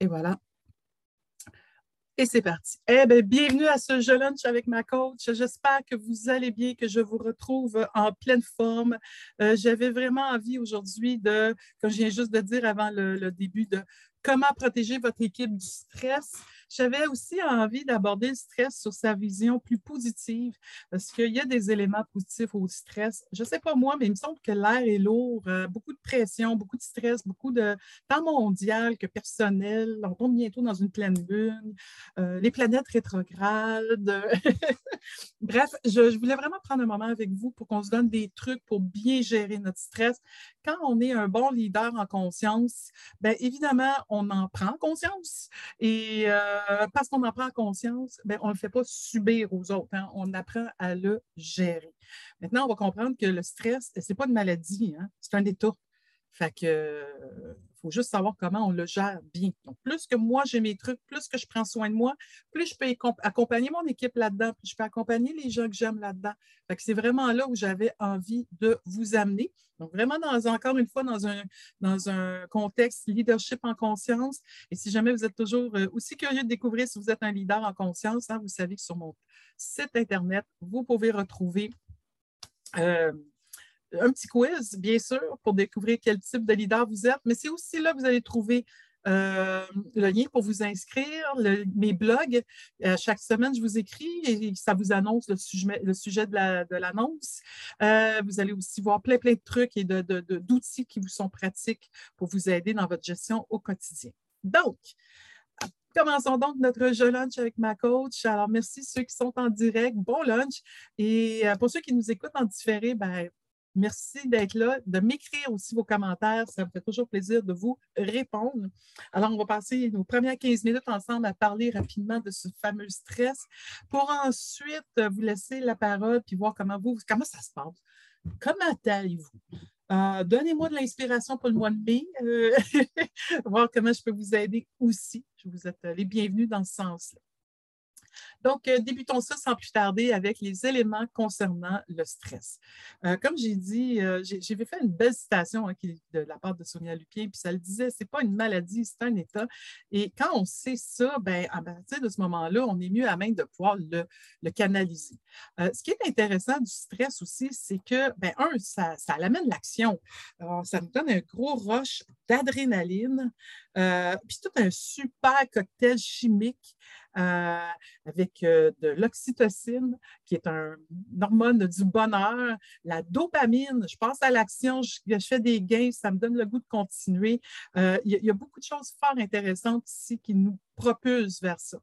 Et voilà. Et c'est parti. Eh bien, bienvenue à ce jeu lunch avec ma coach. J'espère que vous allez bien, que je vous retrouve en pleine forme. Euh, j'avais vraiment envie aujourd'hui de, comme je viens juste de dire avant le début, de comment protéger votre équipe du stress. J'avais aussi envie d'aborder le stress sur sa vision plus positive parce qu'il y a des éléments positifs au stress. Je ne sais pas moi, mais il me semble que l'air est lourd, euh, beaucoup de pression, beaucoup de stress, beaucoup de temps mondial que personnel. On tombe bientôt dans une pleine lune, euh, les planètes rétrogrades. Bref, je, voulais vraiment prendre un moment avec vous pour qu'on se donne des trucs pour bien gérer notre stress. Quand on est un bon leader en conscience, bien évidemment, en prend conscience. Et euh, parce qu'on en prend conscience, bien, on ne le fait pas subir aux autres. Hein. On apprend à le gérer. Maintenant, on va comprendre que le stress, ce n'est pas une maladie, hein. c'est un état. Fait que faut juste savoir comment on le gère bien. Donc, plus que moi, j'ai mes trucs, plus que je prends soin de moi, plus je peux accompagner mon équipe là-dedans, plus je peux accompagner les gens que j'aime là-dedans. c'est vraiment là où j'avais envie de vous amener. Donc, vraiment, dans, encore une fois, dans un, dans un contexte leadership en conscience. Et si jamais vous êtes toujours euh, aussi curieux de découvrir si vous êtes un leader en conscience, hein, vous savez que sur mon site Internet, vous pouvez retrouver euh, un petit quiz, bien sûr, pour découvrir quel type de leader vous êtes, mais c'est aussi là que vous allez trouver euh, le lien pour vous inscrire, mes blogs. Euh, chaque semaine, je vous écris et ça vous annonce le sujet, le sujet de l'annonce. Euh, vous allez aussi voir plein, plein de trucs et d'outils qui vous sont pratiques pour vous aider dans votre gestion au quotidien. Donc, Commençons donc notre jeu lunch avec ma coach. Alors, merci ceux qui sont en direct. Bon lunch. Et pour ceux qui nous écoutent en différé, ben, Merci d'être là, de m'écrire aussi vos commentaires. Ça me fait toujours plaisir de vous répondre. Alors, on va passer nos premières 15 minutes ensemble à parler rapidement de ce fameux stress pour ensuite vous laisser la parole puis voir comment vous, comment ça se passe. Comment allez-vous? Euh, donnez-moi de l'inspiration pour le mois de mai, euh, voir comment je peux vous aider aussi. Je vous êtes les bienvenus dans ce sens-là. Donc, euh, débutons ça sans plus tarder avec les éléments concernant le stress. Euh, comme j'ai dit, euh, j'ai fait une belle citation hein, de la part de Sonia Lupien, puis ça le disait, ce n'est pas une maladie, c'est un état. Et quand on sait ça, ben, à partir de ce moment-là, on est mieux à même de pouvoir le, canaliser. ce qui est intéressant du stress aussi, c'est que, ben, un, ça, ça amène l'action. Ça nous donne un gros rush d'adrénaline, puis tout un super cocktail chimique euh, avec euh, de l'oxytocine, qui est un, hormone du bonheur, la dopamine, je pense à l'action, je, fais des gains, ça me donne le goût de continuer. Euh, il, y a, beaucoup de choses fort intéressantes ici qui nous propulsent vers ça.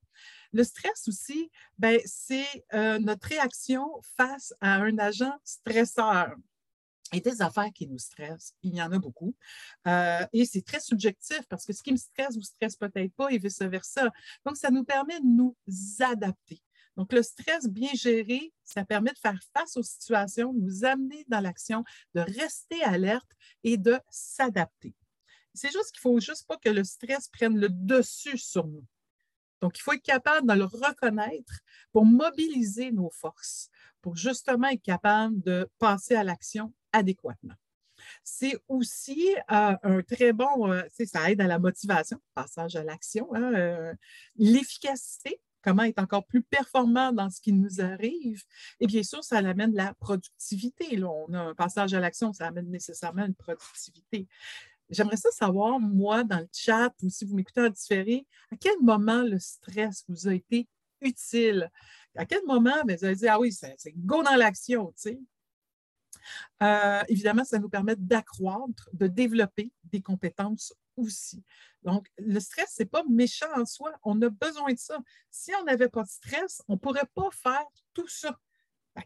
Le stress aussi, ben, c'est notre réaction face à un agent stresseur et des affaires qui nous stressent, il y en a beaucoup. Euh, et c'est très subjectif parce que ce qui me stresse vous stresse peut-être pas et vice-versa. Donc, ça nous permet de nous adapter. Donc, le stress bien géré, ça permet de faire face aux situations, de nous amener dans l'action, de rester alerte et de s'adapter. C'est juste qu'il ne faut juste pas que le stress prenne le dessus sur nous. Donc, il faut être capable de le reconnaître pour mobiliser nos forces, pour justement être capable de passer à l'action adéquatement. C'est aussi euh, un très bon, euh, ça aide à la motivation, passage à l'action, hein, euh, l'efficacité, comment être encore plus performant dans ce qui nous arrive. Et bien sûr, ça amène la productivité. Là. On a un passage à l'action, ça amène nécessairement une productivité. J'aimerais ça savoir, moi, dans le chat, ou si vous m'écoutez en différé, à quel moment le stress vous a été utile? À quel moment ben, vous avez dit, ah oui, c'est go dans l'action, tu sais? Euh, évidemment, ça nous permet d'accroître, de développer des compétences aussi. Donc, le stress, ce n'est pas méchant en soi. On a besoin de ça. Si on n'avait pas de stress, on ne pourrait pas faire tout ça.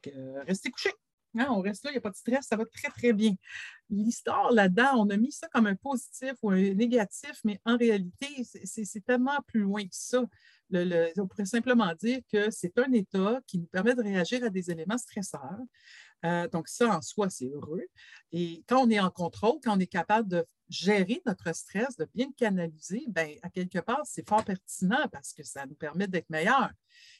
Euh, restez couché. Hein, on reste là, il n'y a pas de stress, ça va très, très bien. L'histoire là-dedans, on a mis ça comme un positif ou un négatif, mais en réalité, c'est tellement plus loin que ça. on pourrait simplement dire que c'est un état qui nous permet de réagir à des éléments stresseurs, euh, donc, ça, en soi, c'est heureux. Et quand on est en contrôle, quand on est capable de gérer notre stress, de bien le canaliser, bien, à quelque part, c'est fort pertinent parce que ça nous permet d'être meilleur.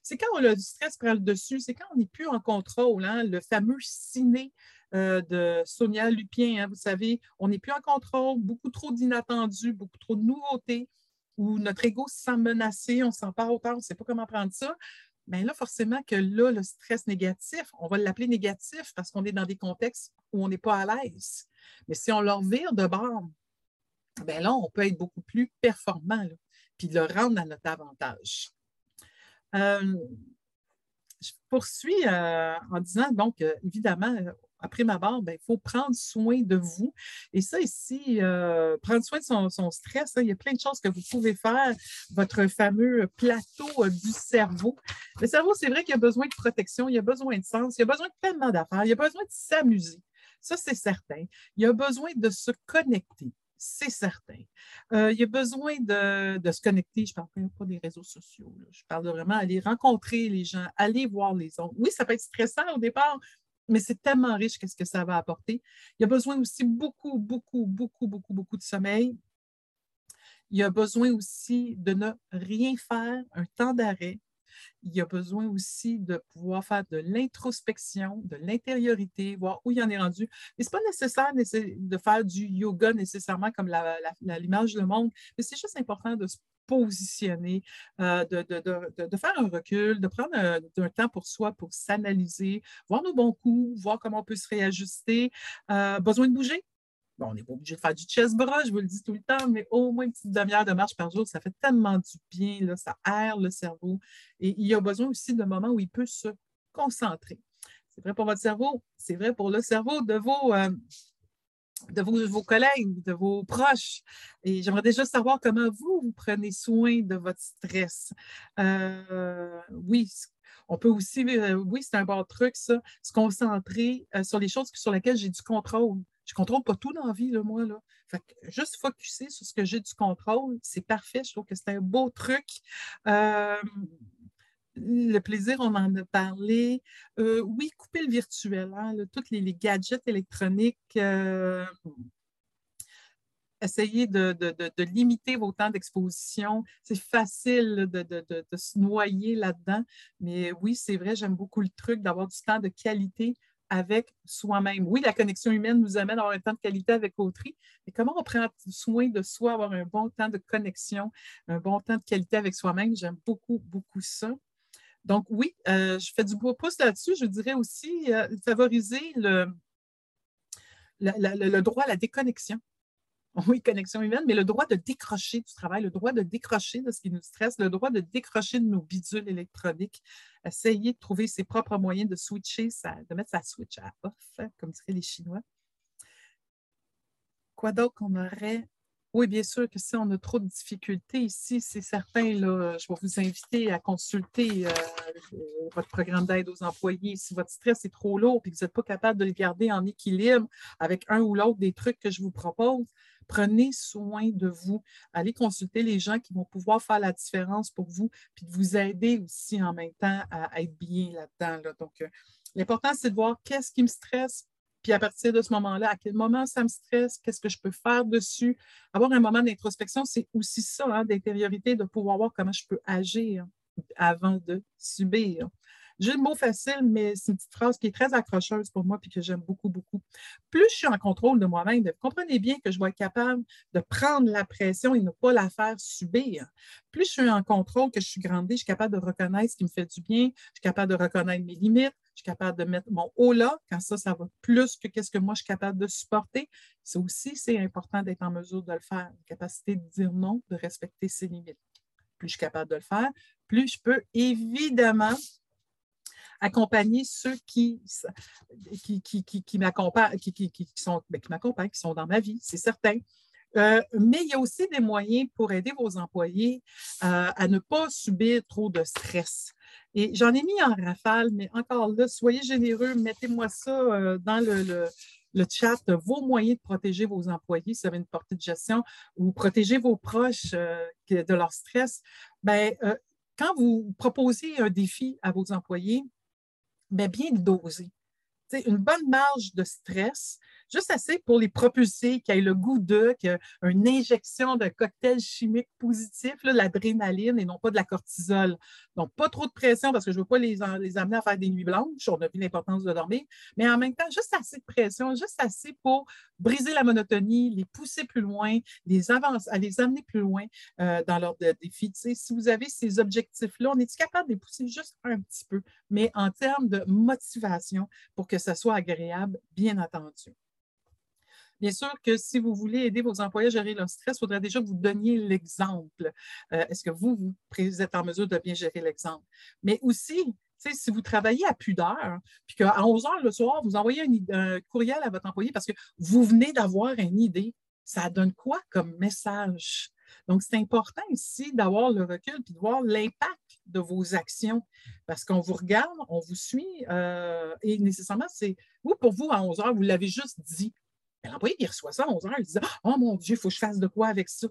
C'est quand le stress prend le dessus, c'est quand on n'est plus en contrôle, hein, le fameux ciné euh, de Sonia Lupien, hein, vous savez, on n'est plus en contrôle, beaucoup trop d'inattendus, beaucoup trop de nouveautés. où notre ego se sent menacé, on ne sent pas autant, on ne sait pas comment prendre ça, bien là, forcément que là, le stress négatif, on va l'appeler négatif parce qu'on est dans des contextes où on n'est pas à l'aise. Mais si on leur vire de bord, bien là, on peut être beaucoup plus performant, puis le rendre à notre avantage. Euh, je poursuis euh, en disant, donc, euh, évidemment, après ma barre, ben, il faut prendre soin de vous. Et ça, ici, prendre soin de son, stress, hein, il y a plein de choses que vous pouvez faire. Votre fameux plateau du cerveau. Le cerveau, c'est vrai qu'il a besoin de protection, il a besoin de sens, il a besoin de tellement d'affaires, il a besoin de s'amuser. Ça, c'est certain. Il a besoin de se connecter c'est certain. Euh, il y a besoin de, se connecter. Je ne parle pas des réseaux sociaux. Je parle vraiment aller rencontrer les gens, aller voir les autres. Oui, ça peut être stressant au départ, mais c'est tellement riche qu'est-ce que ça va apporter. Il y a besoin aussi beaucoup, beaucoup, beaucoup, beaucoup, beaucoup de sommeil. Il y a besoin aussi de ne rien faire, un temps d'arrêt il y a besoin aussi de pouvoir faire de l'introspection, de l'intériorité, voir où il en est rendu. Mais ce n'est pas nécessaire de faire du yoga nécessairement comme l'image du monde, mais c'est juste important de se positionner, euh, de, faire un recul, de prendre un, temps pour soi pour s'analyser, voir nos bons coups, voir comment on peut se réajuster. Euh, besoin de bouger, Bon, on n'est pas obligé de faire du chest bras, je vous le dis tout le temps, mais au moins une petite demi-heure de marche par jour, ça fait tellement du bien, là, ça aère le cerveau. Et il y a besoin aussi de moments où il peut se concentrer. C'est vrai pour votre cerveau, c'est vrai pour le cerveau de vos, euh, de vos, collègues, de vos proches. Et j'aimerais déjà savoir comment vous, vous prenez soin de votre stress. Euh, oui, on peut aussi, euh, oui, c'est un bon truc, ça, se concentrer sur les choses sur lesquelles j'ai du contrôle. Je ne contrôle pas tout dans la vie, moi. Là. Fait juste focuser sur ce que j'ai du contrôle, c'est parfait. Je trouve que c'est un beau truc. Le plaisir, on en a parlé. Euh, oui, couper le virtuel, hein, tous les, gadgets électroniques. Euh, essayer de, limiter vos temps d'exposition. C'est facile de, de, se noyer là-dedans. Mais oui, c'est vrai, j'aime beaucoup le truc d'avoir du temps de qualité avec soi-même. Oui, la connexion humaine nous amène à avoir un temps de qualité avec autrui, mais comment on prend soin de soi, avoir un bon temps de connexion, un bon temps de qualité avec soi-même? J'aime beaucoup, beaucoup ça. Donc, oui, euh, je fais du beau pouce là-dessus. Je dirais aussi euh, favoriser le, droit à la déconnexion. oui, connexion humaine, mais le droit de décrocher du travail, le droit de décrocher de ce qui nous stresse, le droit de décrocher de nos bidules électroniques, essayer de trouver ses propres moyens de switcher, de mettre sa switch à off, comme diraient les Chinois. Quoi d'autre qu'on aurait? Oui, bien sûr que si on a trop de difficultés ici, c'est certain, là, je vais vous inviter à consulter euh, votre programme d'aide aux employés. Si votre stress est trop lourd et que vous n'êtes pas capable de le garder en équilibre avec un ou l'autre des trucs que je vous propose, Prenez soin de vous. Allez consulter les gens qui vont pouvoir faire la différence pour vous, puis de vous aider aussi en même temps à, être bien là-dedans. Donc, euh, l'important, c'est de voir qu'est-ce qui me stresse, puis à partir de ce moment-là, à quel moment ça me stresse, qu'est-ce que je peux faire dessus? Avoir un moment d'introspection, c'est aussi ça, hein, d'intériorité, de pouvoir voir comment je peux agir avant de subir. J'ai le mot facile, mais c'est une petite phrase qui est très accrocheuse pour moi et que j'aime beaucoup, beaucoup. Plus je suis en contrôle de moi-même, comprenez bien que je vais être capable de prendre la pression et ne pas la faire subir. Plus je suis en contrôle, que je suis grandée, je suis capable de reconnaître ce qui me fait du bien, je suis capable de reconnaître mes limites, je suis capable de mettre mon haut là, quand ça, ça va plus que qu'est-ce que moi je suis capable de supporter. C'est aussi, c'est important d'être en mesure de le faire, la capacité de dire non, de respecter ses limites. Plus je suis capable de le faire, plus je peux évidemment accompagner ceux qui, qui, qui, qui m'accompagnent, qui, qui, sont, ben, qui qui sont dans ma vie, c'est certain. Euh, mais il y a aussi des moyens pour aider vos employés euh, à ne pas subir trop de stress. Et j'en ai mis en rafale, mais encore là, soyez généreux, mettez-moi ça euh, dans le, le, chat, vos moyens de protéger vos employés si vous avez une portée de gestion ou protéger vos proches de leur stress. Bien, quand vous proposez un défi à vos employés, mais bien le doser. une bonne marge de stress. Juste assez pour les propulser, qu'ils aient le goût d'eux, une injection de cocktail chimique positif, l'adrénaline et non pas de la cortisol. Donc, pas trop de pression parce que je ne veux pas les, amener à faire des nuits blanches. On a vu l'importance de dormir, mais en même temps, juste assez de pression, juste assez pour briser la monotonie, les pousser plus loin, les avancer, les amener plus loin euh, dans leur défi. si vous avez ces objectifs-là, on est capable de les pousser juste un petit peu, mais en termes de motivation pour que ça soit agréable, bien entendu. Bien sûr que si vous voulez aider vos employés à gérer leur stress, il faudrait déjà que vous donniez l'exemple. Euh, est-ce que vous, vous êtes en mesure de bien gérer l'exemple? Mais aussi, si vous travaillez à plus d'heures, puis qu'à 11 heures le soir, vous envoyez un, courriel à votre employé parce que vous venez d'avoir une idée, ça donne quoi comme message? Donc, c'est important ici d'avoir le recul puis de voir l'impact de vos actions parce qu'on vous regarde, on vous suit euh, et nécessairement, c'est vous, pour vous, à 11 heures, vous l'avez juste dit. L'employé, il reçoit ça à 11 heures, il dit Oh mon Dieu, il faut que je fasse de quoi avec ça.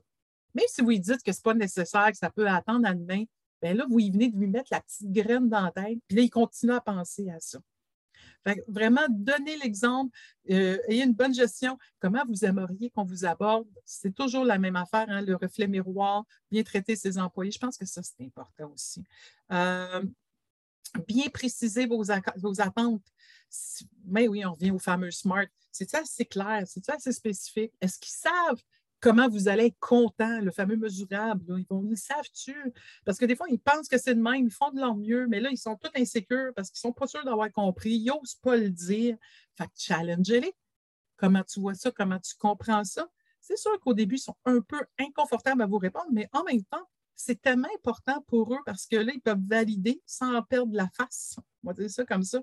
Même si vous lui dites que ce n'est pas nécessaire, que ça peut attendre à demain, bien là, vous venez de lui mettre la petite graine dans la tête, puis là, il continue à penser à ça. vraiment, donnez l'exemple, euh, ayez une bonne gestion. Comment vous aimeriez qu'on vous aborde? C'est toujours la même affaire, hein, le reflet miroir, bien traiter ses employés. Je pense que ça, c'est important aussi. Euh, bien préciser vos, attentes. Mais oui, on revient au fameux SMART. C'est ça assez clair? C'est ça assez spécifique? Est-ce qu'ils savent comment vous allez être content, le fameux mesurable. Ils, vont, ils savent-tu? Parce que des fois, ils pensent que c'est de même, ils font de leur mieux, mais là, ils sont tous insécures parce qu'ils ne sont pas sûrs d'avoir compris, ils n'osent pas le dire. Fait que challenge-les. Comment tu vois ça? Comment tu comprends ça? C'est sûr qu'au début, ils sont un peu inconfortables à vous répondre, mais en même temps, c'est tellement important pour eux parce que là, ils peuvent valider sans perdre la face. On va dire ça comme ça.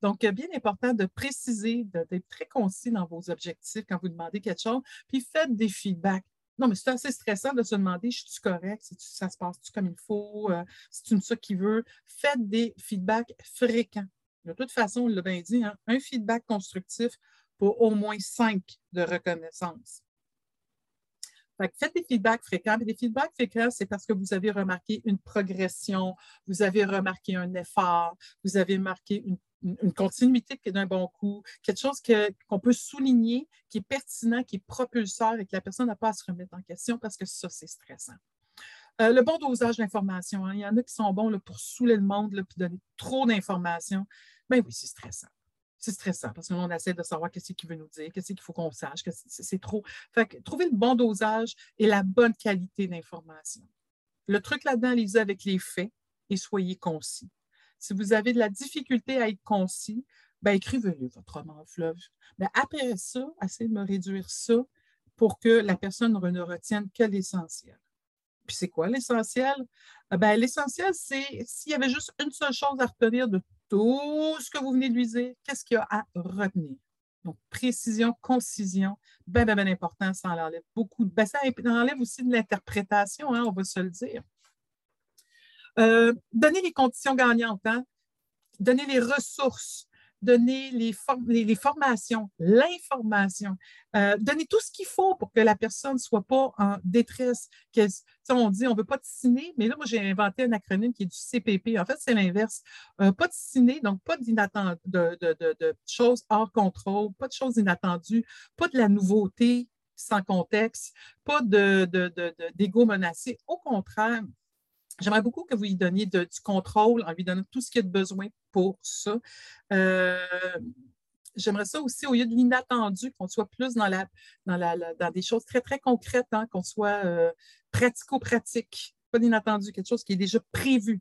Donc, bien important de préciser, d'être très concis dans vos objectifs quand vous demandez quelque chose, puis faites des feedbacks. Non, mais c'est assez stressant de se demander, je suis correct, ça se passe-tu comme il faut, euh, c'est une ça qui veut? Faites des feedbacks fréquents. De toute façon, on l'a bien dit, hein, un feedback constructif pour au moins cinq de reconnaissance. Faites des feedbacks fréquents. Mais des feedbacks fréquents, c'est parce que vous avez remarqué une progression, vous avez remarqué un effort, vous avez marqué une une continuité d'un bon coup, quelque chose qu'on peut souligner, qui est pertinent, qui est propulseur et que la personne n'a pas à se remettre en question parce que ça, c'est stressant. Euh, le bon dosage d'informations. Hein. Il y en a qui sont bons là, pour saouler le monde et donner trop d'informations. Ben oui, c'est stressant. C'est stressant parce qu'on essaie de savoir qu'est-ce qu'il veut nous dire, qu'est-ce qu'il faut qu'on sache, que c'est trop. Fait que, trouver le bon dosage et la bonne qualité d'information. Le truc là-dedans, lisez avec les faits et soyez concis. Si vous avez de la difficulté à être concis, ben, écrivez-le, votre roman fleuve. Mais après ça, essayez de me réduire ça pour que la personne ne retienne que l'essentiel. Puis c'est quoi l'essentiel? Ah ben, l'essentiel, c'est s'il y avait juste une seule chose à retenir de tout ce que vous venez de lui dire, qu'est-ce qu'il y a à retenir? Donc, précision, concision, bien, bien, bien important, ça enlève beaucoup. Ben, ça enlève aussi de l'interprétation, hein, on va se le dire. Euh, donner les conditions gagnantes, hein. donner les ressources, donner les, formations, l'information, euh, donner tout ce qu'il faut pour que la personne ne soit pas en détresse. on dit on ne veut pas de ciné, mais là, moi, j'ai inventé un acronyme qui est du CPP. En fait, c'est l'inverse. Euh, pas de ciné, donc pas de, de, de, choses hors contrôle, pas de choses inattendues, pas de la nouveauté sans contexte, pas d'ego menacé. Au contraire, J'aimerais beaucoup que vous lui donniez du contrôle en lui donnant tout ce qu'il a de besoin pour ça. Euh, j'aimerais ça aussi, au lieu de l'inattendu, qu'on soit plus dans, la, dans, des choses très, très concrètes, hein, qu'on soit euh, pratico-pratique, pas d'inattendu, quelque chose qui est déjà prévu.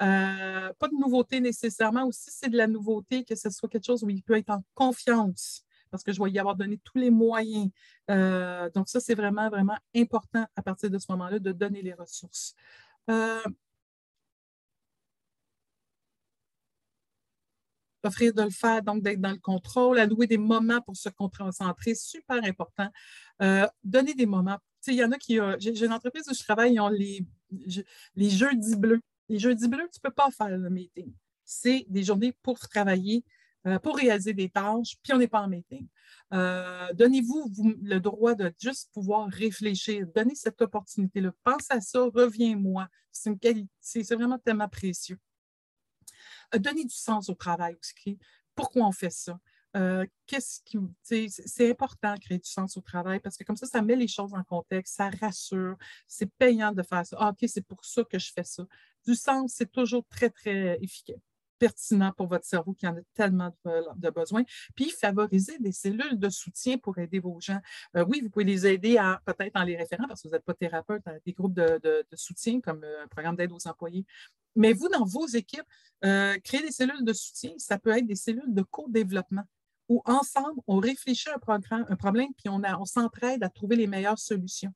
Euh, pas de nouveauté nécessairement. Aussi, c'est de la nouveauté, que ce soit quelque chose où il peut être en confiance parce que je vais y avoir donné tous les moyens. donc, ça, c'est vraiment, vraiment important à partir de ce moment-là de donner les ressources. Euh, offrir de le faire, donc d'être dans le contrôle, allouer des moments pour se concentrer, super important. Euh, donner des moments. il y en a qui. J'ai une entreprise où je travaille, ils ont les, les jeudis bleus. Les jeudis bleus, tu ne peux pas faire le meeting. C'est des journées pour travailler, euh, pour réaliser des tâches, puis on n'est pas en meeting. Euh, donnez-vous le droit de juste pouvoir réfléchir. Donnez cette opportunité-là. Pense à ça, reviens-moi. C'est une qualité, c'est vraiment tellement précieux. Euh, donnez du sens au travail aussi. Pourquoi on fait ça? C'est important de créer du sens au travail parce que comme ça, ça met les choses en contexte, ça rassure, c'est payant de faire ça. Ah, OK, c'est pour ça que je fais ça. Du sens, c'est toujours très, très efficace pertinent pour votre cerveau qui en a tellement de, besoin. Puis, favoriser des cellules de soutien pour aider vos gens. Euh, oui, vous pouvez les aider peut-être en les référant parce que vous n'êtes pas thérapeute, à des groupes de, soutien comme euh, un programme d'aide aux employés. Mais vous, dans vos équipes, euh, créer des cellules de soutien, ça peut être des cellules de co-développement où ensemble, on réfléchit à un, programme, un problème, puis on, on s'entraide à trouver les meilleures solutions.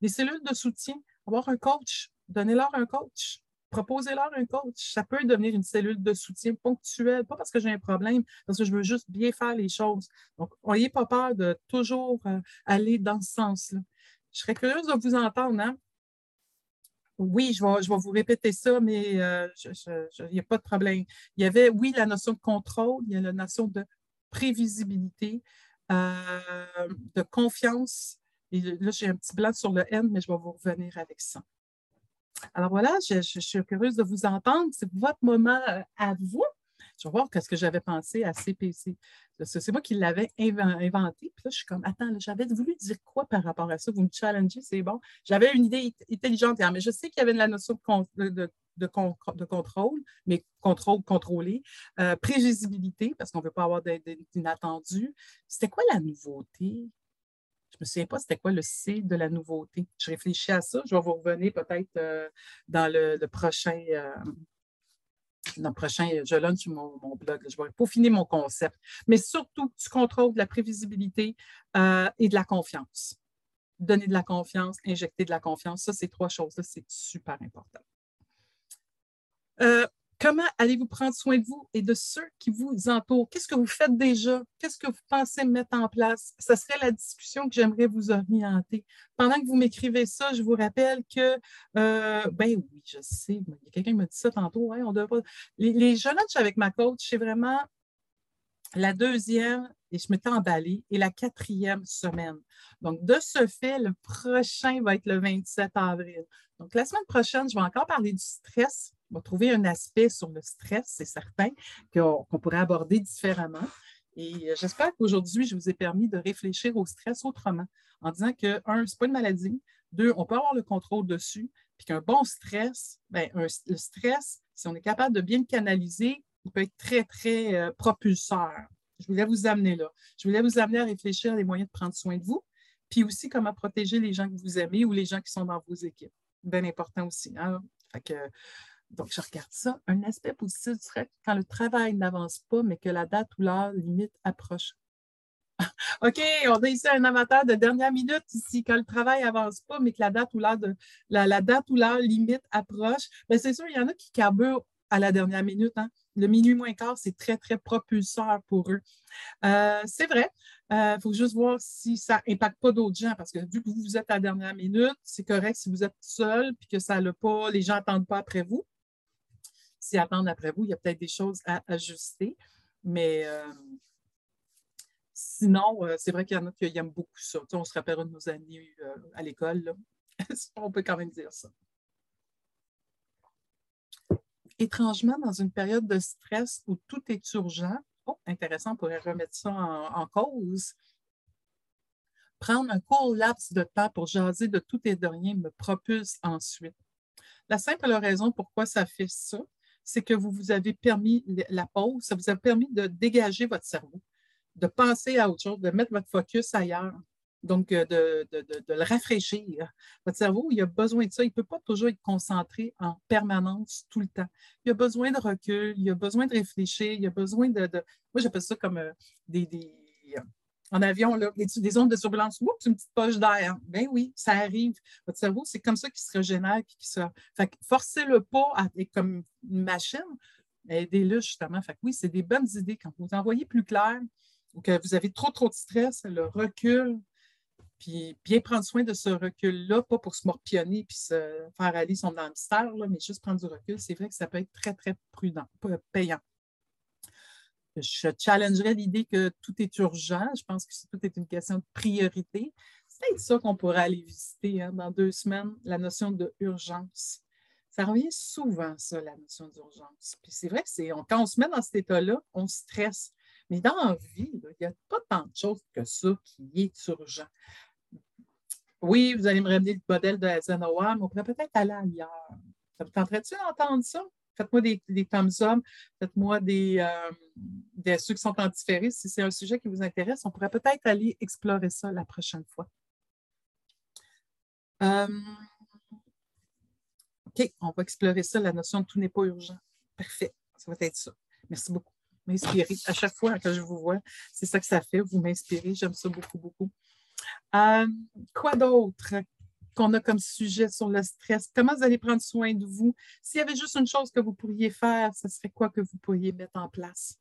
Des cellules de soutien, avoir un coach, donnez-leur un coach proposez-leur un coach. Ça peut devenir une cellule de soutien ponctuelle, pas parce que j'ai un problème, parce que je veux juste bien faire les choses. Donc, n'ayez pas peur de toujours euh, aller dans ce sens-là. Je serais curieuse de vous entendre. Hein? Oui, je vais, je vais vous répéter ça, mais euh, il n'y a pas de problème. Il y avait, oui, la notion de contrôle, il y a la notion de prévisibilité, euh, de confiance. Et là, j'ai un petit blanc sur le N, mais je vais vous revenir avec ça. Alors voilà, je, suis curieuse de vous entendre. C'est votre moment euh, à vous. Je vais voir ce que j'avais pensé à CPC. C'est moi qui l'avais inventé. Puis là, je suis comme, attends, j'avais voulu dire quoi par rapport à ça? Vous me challengez, c'est bon. J'avais une idée intelligente mais je sais qu'il y avait de la notion de, de, contrôle, mais contrôle contrôlé, euh, prévisibilité, parce qu'on ne veut pas avoir d'inattendu. C'était quoi la nouveauté? Je me souviens pas c'était quoi le C de la nouveauté. Je réfléchis à ça. Je vais vous revenir peut-être euh, dans le, prochain. Euh, dans le prochain, je lance mon, mon blog. Je vais peaufiner mon concept. Mais surtout, tu contrôles de la prévisibilité euh, et de la confiance. Donner de la confiance, injecter de la confiance. Ça, ces trois choses-là, c'est super important. Comment allez-vous prendre soin de vous et de ceux qui vous entourent? Qu'est-ce que vous faites déjà? Qu'est-ce que vous pensez mettre en place? Ce serait la discussion que j'aimerais vous orienter. Pendant que vous m'écrivez ça, je vous rappelle que, euh, ben oui, je sais, il y a quelqu'un qui m'a dit ça tantôt, devrait Les, les jeunes avec ma coach, c'est vraiment la deuxième, et je m'étais emballée, et la quatrième semaine. Donc, de ce fait, le prochain va être le 27 avril. Donc, la semaine prochaine, je vais encore parler du stress va trouver un aspect sur le stress, c'est certain, qu'on pourrait aborder différemment. Et euh, j'espère qu'aujourd'hui, je vous ai permis de réfléchir au stress autrement, en disant que, un, ce n'est pas une maladie, deux, on peut avoir le contrôle dessus, puis qu'un bon stress, bien, le stress, si on est capable de bien le canaliser, il peut être très, très euh, propulseur. Je voulais vous amener là. Je voulais vous amener à réfléchir à les moyens de prendre soin de vous, puis aussi comment protéger les gens que vous aimez ou les gens qui sont dans vos équipes. Bien important aussi. Hein? Fait que, donc, je regarde ça. Un aspect positif serait quand le travail n'avance pas, mais que la date ou l'heure limite approche. OK, on a ici un amateur de dernière minute ici. Quand le travail n'avance pas, mais que la date ou l'heure la, date ou l'heure limite approche, bien, c'est sûr, il y en a qui carburent à la dernière minute. Hein. Le minuit moins quart, c'est très, très propulseur pour eux. Euh, c'est vrai. Il euh, faut juste voir si ça n'impacte pas d'autres gens, parce que vu que vous êtes à la dernière minute, c'est correct si vous êtes seul puis que ça n'a pas, les gens n'attendent pas après vous s'y attendent après vous, il y a peut-être des choses à ajuster. Mais euh, sinon, euh, c'est vrai qu'il y en a qui aiment beaucoup ça. on se rappellera de nos amis euh, à l'école. on peut quand même dire ça. Étrangement, dans une période de stress où tout est urgent, oh, intéressant, on pourrait remettre ça en, cause. Prendre un court laps de temps pour jaser de tout et de rien me propulse ensuite. La simple raison pourquoi ça fait ça, c'est que vous vous avez permis la pause, ça vous a permis de dégager votre cerveau, de penser à autre chose, de mettre votre focus ailleurs. Donc, euh, de, le rafraîchir. Votre cerveau, il a besoin de ça. Il ne peut pas toujours être concentré en permanence tout le temps. Il a besoin de recul, il a besoin de réfléchir, il a besoin de. moi, j'appelle ça comme euh, des, en avion, là, des, ondes de turbulence, oups, une petite poche d'air. Ben oui, ça arrive. Votre cerveau, c'est comme ça qu'il se régénère. Qui se... Fait forcez-le pas à être comme une machine, aidez-le justement. Fait oui, c'est des bonnes idées. Quand vous envoyez plus clair ou que vous avez trop, trop de stress, le recul, puis bien prendre soin de ce recul-là, pas pour se morpionner puis se faire aller son hamster, là, mais juste prendre du recul, c'est vrai que ça peut être très, très prudent, payant je challengerais l'idée que tout est urgent. Je pense que tout est une question de priorité. C'est peut-être ça qu'on pourrait aller visiter hein, dans deux semaines, la notion d'urgence. Ça revient souvent, ça, la notion d'urgence. Puis c'est vrai que quand on se met dans cet état-là, on stresse. Mais dans la vie, il n'y a pas tant de choses que ça qui est urgent. Oui, vous allez me ramener le modèle de Eisenhower, mais on pourrait peut-être aller ailleurs. Ça vous tenterait-tu d'entendre ça? Faites-moi des, des thumbs up, faites-moi des, euh, des, ceux qui sont en différé. Si c'est un sujet qui vous intéresse, on pourrait peut-être aller explorer ça la prochaine fois. Euh, OK, on va explorer ça, la notion de tout n'est pas urgent. Parfait, ça va être ça. Merci beaucoup. M'inspirer. À chaque fois que je vous vois, c'est ça que ça fait. Vous m'inspirez. J'aime ça beaucoup, beaucoup. Euh, quoi d'autre? Qu'on a comme sujet sur le stress? Comment vous allez prendre soin de vous? S'il y avait juste une chose que vous pourriez faire, ce serait quoi que vous pourriez mettre en place?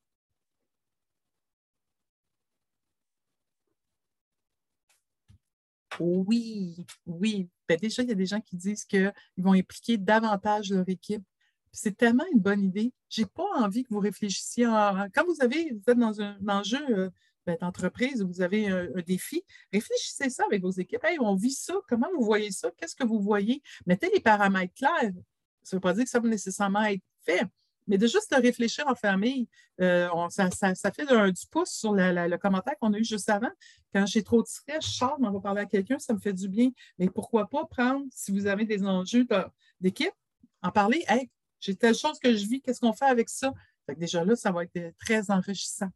Oui, oui. Ben déjà, il y a des gens qui disent qu'ils vont impliquer davantage leur équipe. C'est tellement une bonne idée. Je n'ai pas envie que vous réfléchissiez. Quand vous, avez, vous êtes dans un enjeu d'entreprise, vous avez un, défi, réfléchissez ça avec vos équipes. Hey, on vit ça, comment vous voyez ça? Qu'est-ce que vous voyez? Mettez les paramètres clairs. Ça ne veut pas dire que ça va nécessairement être fait, mais de juste réfléchir en famille, euh, ça, fait du pouce sur le commentaire qu'on a eu juste avant. Quand j'ai trop de stress, je on va parler à quelqu'un, ça me fait du bien. Mais pourquoi pas prendre, si vous avez des enjeux d'équipe, en parler. Hey, j'ai telle chose que je vis, qu'est-ce qu'on fait avec ça? déjà là, ça va être très enrichissant.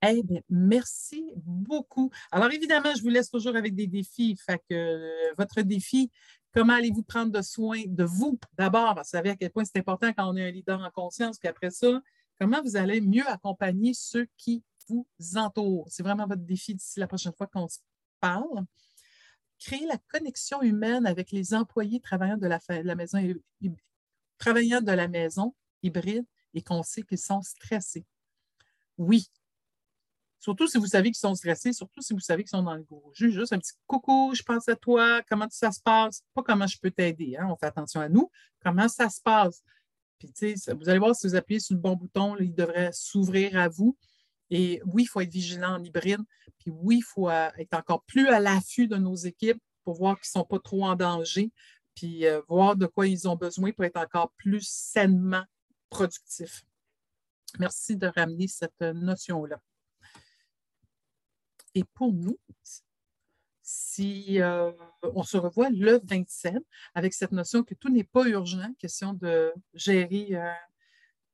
Eh bien, merci beaucoup. Alors, évidemment, je vous laisse toujours avec des défis. Fait que euh, votre défi, comment allez-vous prendre soin de vous? D'abord? Vous savez à quel point c'est important quand on est un leader en conscience. Puis après ça, comment vous allez mieux accompagner ceux qui vous entourent? C'est vraiment votre défi d'ici la prochaine fois qu'on se parle. Créer la connexion humaine avec les employés travaillant de la maison, travaillant de la maison hybride et qu'on sait qu'ils sont stressés. Oui, Surtout si vous savez qu'ils sont stressés, surtout si vous savez qu'ils sont dans le gros jus. Juste un petit coucou, je pense à toi, comment ça se passe? Pas comment je peux t'aider, hein? on fait attention à nous. Comment ça se passe? Puis, tu sais, vous allez voir, si vous appuyez sur le bon bouton, il devrait s'ouvrir à vous. Et oui, il faut être vigilant en hybride. Puis oui, il faut euh, être encore plus à l'affût de nos équipes pour voir qu'ils ne sont pas trop en danger, puis euh, voir de quoi ils ont besoin pour être encore plus sainement productifs. Merci de ramener cette notion-là. Et pour nous, si euh, on se revoit le 27 avec cette notion que tout n'est pas urgent, question de gérer euh,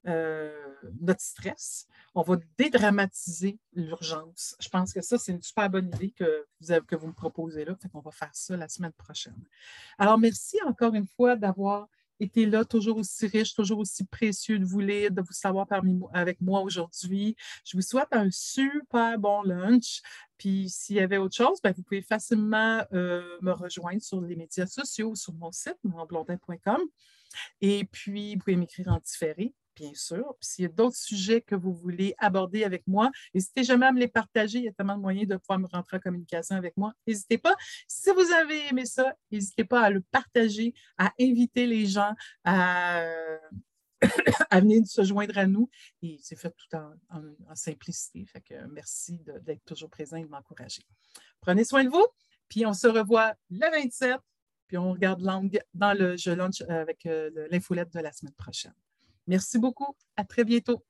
euh, notre stress, on va dédramatiser l'urgence. Je pense que ça, c'est une super bonne idée que vous, que vous me proposez là. On va faire ça la semaine prochaine. Alors, merci encore une fois d'avoir été là, toujours aussi riche, toujours aussi précieux de vous lire, de vous savoir parmi avec moi aujourd'hui. Je vous souhaite un super bon lunch. Puis s'il y avait autre chose, ben, vous pouvez facilement euh, me rejoindre sur les médias sociaux sur mon site, blondin.com. Et puis, vous pouvez m'écrire en différé bien sûr. Puis s'il y a d'autres sujets que vous voulez aborder avec moi, n'hésitez jamais à me les partager. Il y a tellement de moyens de pouvoir me rentrer en communication avec moi. N'hésitez pas. Si vous avez aimé ça, n'hésitez pas à le partager, à inviter les gens à, venir se joindre à nous. Et c'est fait tout en, simplicité. Fait que merci d'être toujours présent et de m'encourager. Prenez soin de vous. Puis on se revoit le 27. Puis on regarde l'angle dans le Je lunch avec euh, l'infolette de la semaine prochaine. Merci beaucoup. À très bientôt.